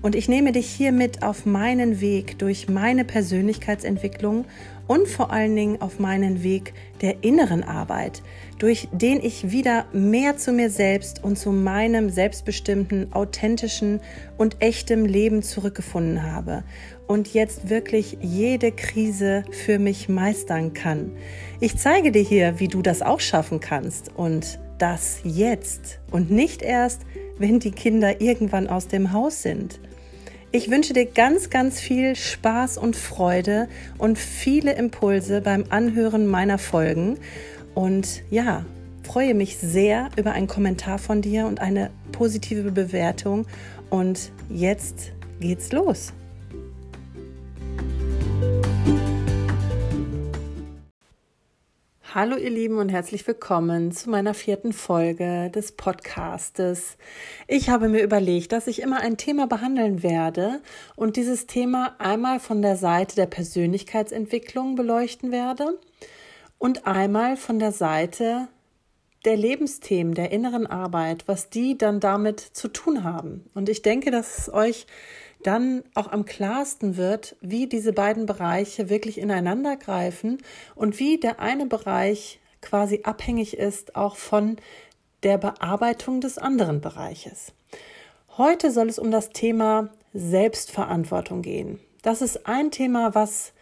Und ich nehme dich hier mit auf meinen Weg durch meine Persönlichkeitsentwicklung und vor allen Dingen auf meinen Weg der inneren Arbeit, durch den ich wieder mehr zu mir selbst und zu meinem selbstbestimmten, authentischen und echtem Leben zurückgefunden habe und jetzt wirklich jede Krise für mich meistern kann. Ich zeige dir hier, wie du das auch schaffen kannst und das jetzt und nicht erst, wenn die Kinder irgendwann aus dem Haus sind. Ich wünsche dir ganz, ganz viel Spaß und Freude und viele Impulse beim Anhören meiner Folgen. Und ja, freue mich sehr über einen Kommentar von dir und eine positive Bewertung. Und jetzt geht's los. Hallo ihr Lieben und herzlich willkommen zu meiner vierten Folge des Podcastes. Ich habe mir überlegt, dass ich immer ein Thema behandeln werde und dieses Thema einmal von der Seite der Persönlichkeitsentwicklung beleuchten werde und einmal von der Seite der Lebensthemen, der inneren Arbeit, was die dann damit zu tun haben. Und ich denke, dass es euch dann auch am klarsten wird, wie diese beiden Bereiche wirklich ineinander greifen und wie der eine Bereich quasi abhängig ist auch von der Bearbeitung des anderen Bereiches. Heute soll es um das Thema Selbstverantwortung gehen. Das ist ein Thema, was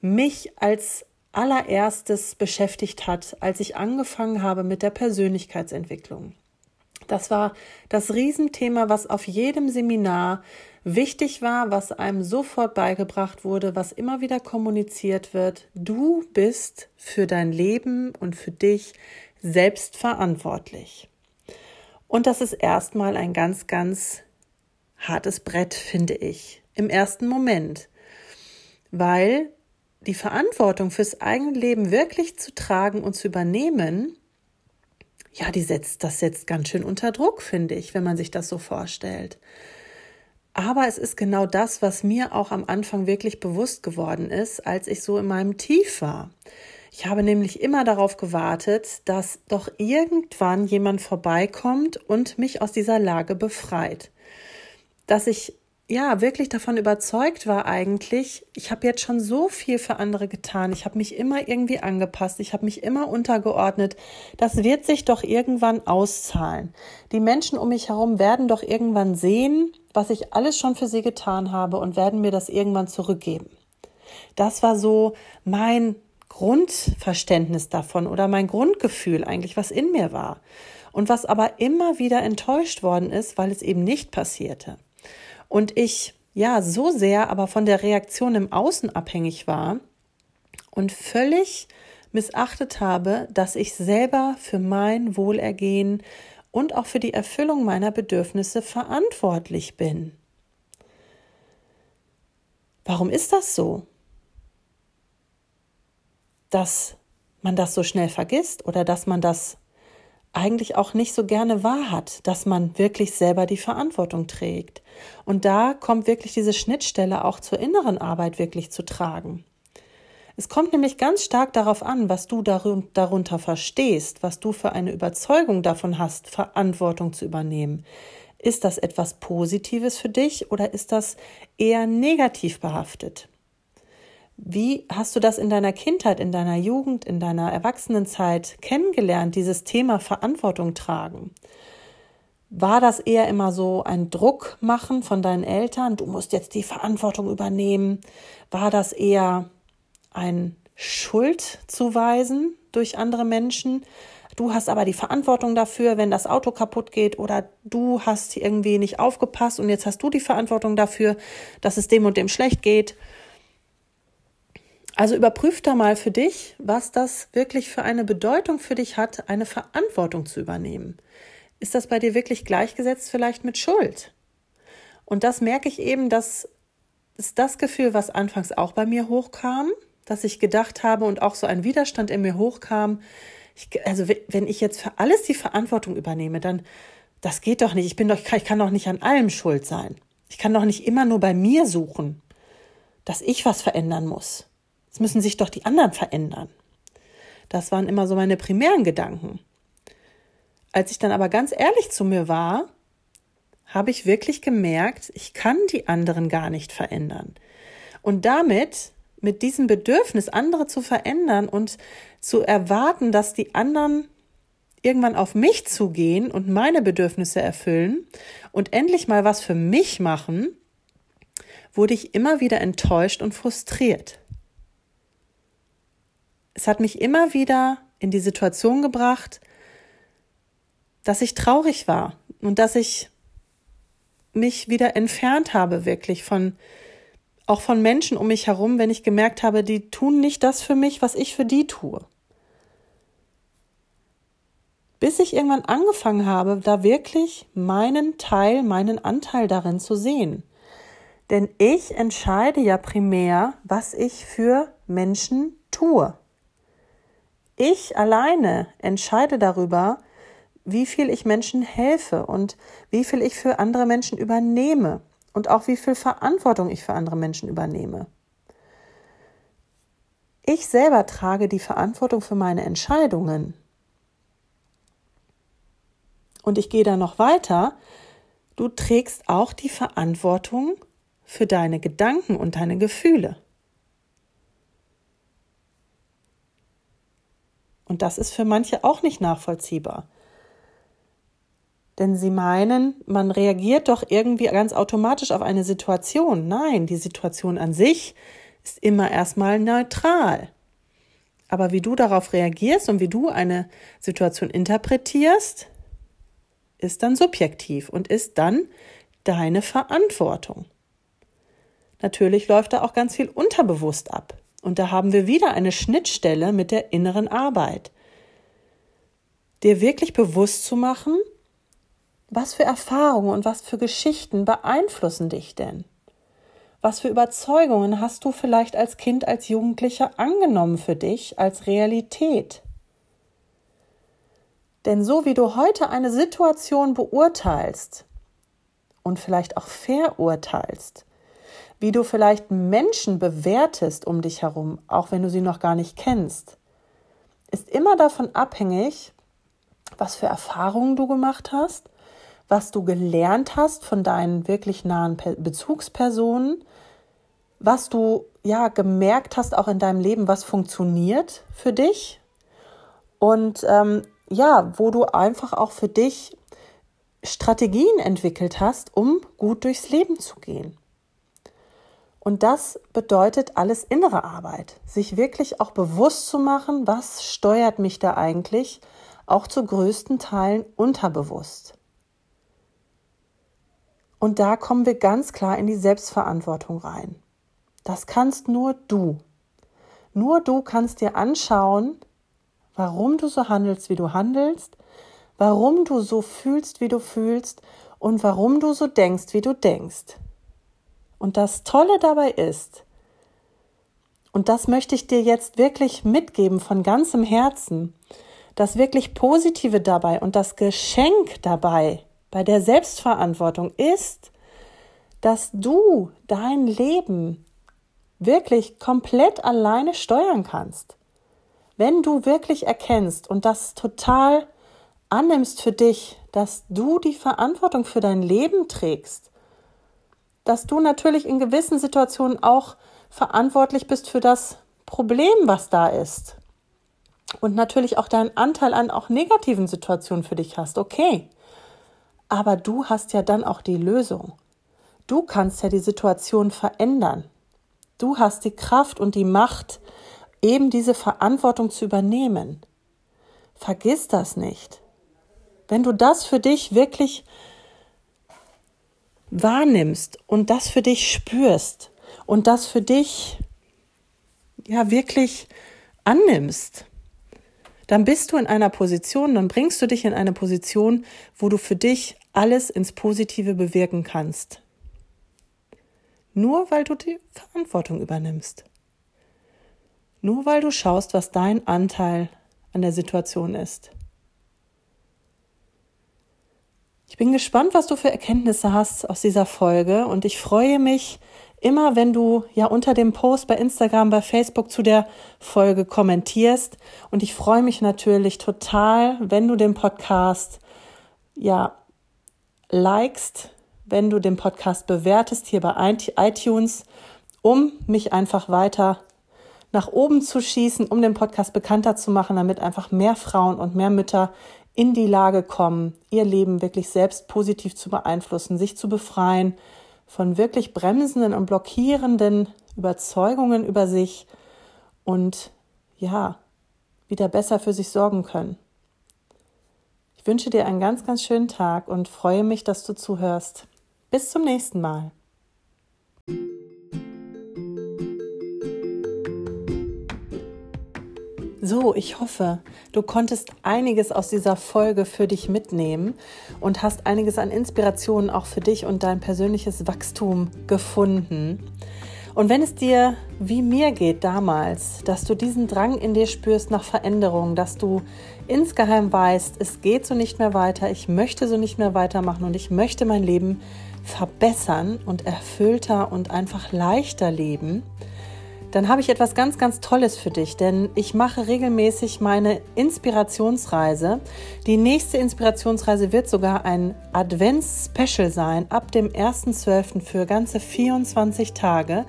mich als allererstes beschäftigt hat, als ich angefangen habe mit der Persönlichkeitsentwicklung. Das war das Riesenthema, was auf jedem Seminar wichtig war, was einem sofort beigebracht wurde, was immer wieder kommuniziert wird. Du bist für dein Leben und für dich selbst verantwortlich. Und das ist erstmal ein ganz, ganz hartes Brett, finde ich, im ersten Moment, weil die Verantwortung fürs eigene Leben wirklich zu tragen und zu übernehmen, ja, die setzt, das setzt ganz schön unter Druck, finde ich, wenn man sich das so vorstellt. Aber es ist genau das, was mir auch am Anfang wirklich bewusst geworden ist, als ich so in meinem Tief war. Ich habe nämlich immer darauf gewartet, dass doch irgendwann jemand vorbeikommt und mich aus dieser Lage befreit. Dass ich ja wirklich davon überzeugt war eigentlich, ich habe jetzt schon so viel für andere getan, ich habe mich immer irgendwie angepasst, ich habe mich immer untergeordnet, das wird sich doch irgendwann auszahlen. Die Menschen um mich herum werden doch irgendwann sehen, was ich alles schon für sie getan habe und werden mir das irgendwann zurückgeben. Das war so mein Grundverständnis davon oder mein Grundgefühl eigentlich, was in mir war. Und was aber immer wieder enttäuscht worden ist, weil es eben nicht passierte und ich ja so sehr aber von der Reaktion im Außen abhängig war und völlig missachtet habe, dass ich selber für mein Wohlergehen und auch für die Erfüllung meiner Bedürfnisse verantwortlich bin. Warum ist das so? Dass man das so schnell vergisst oder dass man das eigentlich auch nicht so gerne wahrhat, dass man wirklich selber die Verantwortung trägt. Und da kommt wirklich diese Schnittstelle auch zur inneren Arbeit wirklich zu tragen. Es kommt nämlich ganz stark darauf an, was du darunter verstehst, was du für eine Überzeugung davon hast, Verantwortung zu übernehmen. Ist das etwas Positives für dich oder ist das eher negativ behaftet? Wie hast du das in deiner Kindheit, in deiner Jugend, in deiner Erwachsenenzeit kennengelernt, dieses Thema Verantwortung tragen? War das eher immer so ein Druck machen von deinen Eltern, du musst jetzt die Verantwortung übernehmen? War das eher ein Schuld zuweisen durch andere Menschen? Du hast aber die Verantwortung dafür, wenn das Auto kaputt geht oder du hast irgendwie nicht aufgepasst und jetzt hast du die Verantwortung dafür, dass es dem und dem schlecht geht. Also überprüf da mal für dich, was das wirklich für eine Bedeutung für dich hat, eine Verantwortung zu übernehmen. Ist das bei dir wirklich gleichgesetzt vielleicht mit Schuld? Und das merke ich eben, dass ist das Gefühl, was anfangs auch bei mir hochkam, dass ich gedacht habe und auch so ein Widerstand in mir hochkam, Ich, also wenn ich jetzt für alles die Verantwortung übernehme, dann das geht doch nicht. Ich bin doch, ich kann doch nicht an allem schuld sein. Ich kann doch nicht immer nur bei mir suchen, dass ich was verändern muss. Es müssen sich doch die anderen verändern. Das waren immer so meine primären Gedanken. Als ich dann aber ganz ehrlich zu mir war, habe ich wirklich gemerkt, ich kann die anderen gar nicht verändern. Und damit, mit diesem Bedürfnis, andere zu verändern und zu erwarten, dass die anderen irgendwann auf mich zugehen und meine Bedürfnisse erfüllen und endlich mal was für mich machen, wurde ich immer wieder enttäuscht und frustriert. Es hat mich immer wieder in die Situation gebracht, dass ich traurig war und dass ich mich wieder entfernt habe, wirklich von, auch von Menschen um mich herum, wenn ich gemerkt habe, die tun nicht das für mich, was ich für die tue. Bis ich irgendwann angefangen habe, da wirklich meinen Teil, meinen Anteil darin zu sehen. Denn ich entscheide ja primär, was ich für Menschen tue. Ich alleine entscheide darüber, wie viel ich Menschen helfe und wie viel ich für andere Menschen übernehme und auch wie viel Verantwortung ich für andere Menschen übernehme. Ich selber trage die Verantwortung für meine Entscheidungen. Und ich gehe da noch weiter. Du trägst auch die Verantwortung für deine Gedanken und deine Gefühle. Und das ist für manche auch nicht nachvollziehbar. Denn sie meinen, man reagiert doch irgendwie ganz automatisch auf eine Situation. Nein, die Situation an sich ist immer erstmal neutral. Aber wie du darauf reagierst und wie du eine Situation interpretierst, ist dann subjektiv und ist dann deine Verantwortung. Natürlich läuft da auch ganz viel unterbewusst ab. Und da haben wir wieder eine Schnittstelle mit der inneren Arbeit. Dir wirklich bewusst zu machen, was für Erfahrungen und was für Geschichten beeinflussen dich denn? Was für Überzeugungen hast du vielleicht als Kind, als Jugendlicher angenommen für dich als Realität? Denn so wie du heute eine Situation beurteilst und vielleicht auch verurteilst, wie du vielleicht Menschen bewertest um dich herum, auch wenn du sie noch gar nicht kennst, ist immer davon abhängig, was für Erfahrungen du gemacht hast was du gelernt hast von deinen wirklich nahen Bezugspersonen, was du ja gemerkt hast auch in deinem Leben, was funktioniert für dich und ähm, ja, wo du einfach auch für dich Strategien entwickelt hast, um gut durchs Leben zu gehen. Und das bedeutet alles innere Arbeit, sich wirklich auch bewusst zu machen, was steuert mich da eigentlich, auch zu größten Teilen unterbewusst. Und da kommen wir ganz klar in die Selbstverantwortung rein. Das kannst nur du. Nur du kannst dir anschauen, warum du so handelst, wie du handelst, warum du so fühlst, wie du fühlst und warum du so denkst, wie du denkst. Und das Tolle dabei ist, und das möchte ich dir jetzt wirklich mitgeben von ganzem Herzen, das wirklich Positive dabei und das Geschenk dabei bei der Selbstverantwortung ist, dass du dein Leben wirklich komplett alleine steuern kannst. Wenn du wirklich erkennst und das total annimmst für dich, dass du die Verantwortung für dein Leben trägst, dass du natürlich in gewissen Situationen auch verantwortlich bist für das Problem, was da ist. Und natürlich auch deinen Anteil an auch negativen Situationen für dich hast. Okay. Aber du hast ja dann auch die Lösung. Du kannst ja die Situation verändern. Du hast die Kraft und die Macht, eben diese Verantwortung zu übernehmen. Vergiss das nicht. Wenn du das für dich wirklich wahrnimmst und das für dich spürst und das für dich ja wirklich annimmst, dann bist du in einer Position, dann bringst du dich in eine Position, wo du für dich alles ins Positive bewirken kannst. Nur weil du die Verantwortung übernimmst. Nur weil du schaust, was dein Anteil an der Situation ist. Ich bin gespannt, was du für Erkenntnisse hast aus dieser Folge. Und ich freue mich immer, wenn du ja unter dem Post bei Instagram, bei Facebook zu der Folge kommentierst. Und ich freue mich natürlich total, wenn du den Podcast ja likest, wenn du den Podcast bewertest hier bei iTunes, um mich einfach weiter nach oben zu schießen, um den Podcast bekannter zu machen, damit einfach mehr Frauen und mehr Mütter in die Lage kommen, ihr Leben wirklich selbst positiv zu beeinflussen, sich zu befreien von wirklich bremsenden und blockierenden Überzeugungen über sich und ja, wieder besser für sich sorgen können. Ich wünsche dir einen ganz, ganz schönen Tag und freue mich, dass du zuhörst. Bis zum nächsten Mal. So, ich hoffe, du konntest einiges aus dieser Folge für dich mitnehmen und hast einiges an Inspirationen auch für dich und dein persönliches Wachstum gefunden. Und wenn es dir wie mir geht damals, dass du diesen Drang in dir spürst nach Veränderung, dass du insgeheim weißt, es geht so nicht mehr weiter, ich möchte so nicht mehr weitermachen und ich möchte mein Leben verbessern und erfüllter und einfach leichter leben, dann habe ich etwas ganz, ganz Tolles für dich, denn ich mache regelmäßig meine Inspirationsreise. Die nächste Inspirationsreise wird sogar ein Advents-Special sein, ab dem 1.12. für ganze 24 Tage.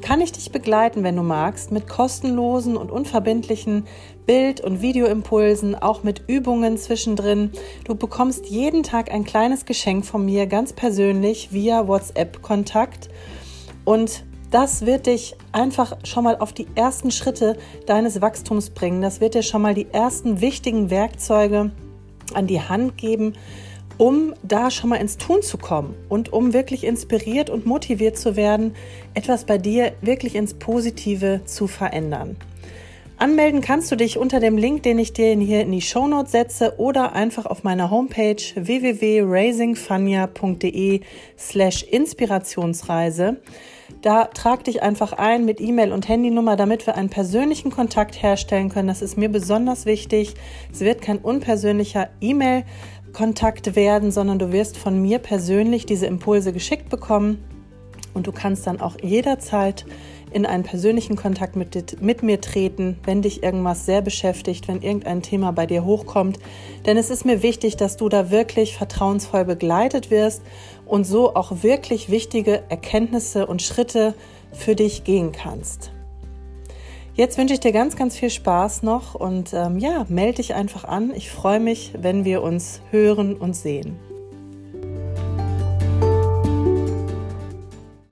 Kann ich dich begleiten, wenn du magst, mit kostenlosen und unverbindlichen Bild- und Videoimpulsen, auch mit Übungen zwischendrin. Du bekommst jeden Tag ein kleines Geschenk von mir, ganz persönlich, via WhatsApp-Kontakt. Und das wird dich einfach schon mal auf die ersten Schritte deines Wachstums bringen. Das wird dir schon mal die ersten wichtigen Werkzeuge an die Hand geben, um da schon mal ins Tun zu kommen und um wirklich inspiriert und motiviert zu werden, etwas bei dir wirklich ins Positive zu verändern. Anmelden kannst du dich unter dem Link, den ich dir hier in die Show Notes setze oder einfach auf meiner Homepage www.raisingfania.de slash Inspirationsreise. Da trag dich einfach ein mit E-Mail und Handynummer, damit wir einen persönlichen Kontakt herstellen können. Das ist mir besonders wichtig. Es wird kein unpersönlicher E-Mail-Kontakt werden, sondern du wirst von mir persönlich diese Impulse geschickt bekommen und du kannst dann auch jederzeit in einen persönlichen Kontakt mit, mit mir treten, wenn dich irgendwas sehr beschäftigt, wenn irgendein Thema bei dir hochkommt. Denn es ist mir wichtig, dass du da wirklich vertrauensvoll begleitet wirst und so auch wirklich wichtige Erkenntnisse und Schritte für dich gehen kannst. Jetzt wünsche ich dir ganz, ganz viel Spaß noch und ähm, ja, melde dich einfach an. Ich freue mich, wenn wir uns hören und sehen.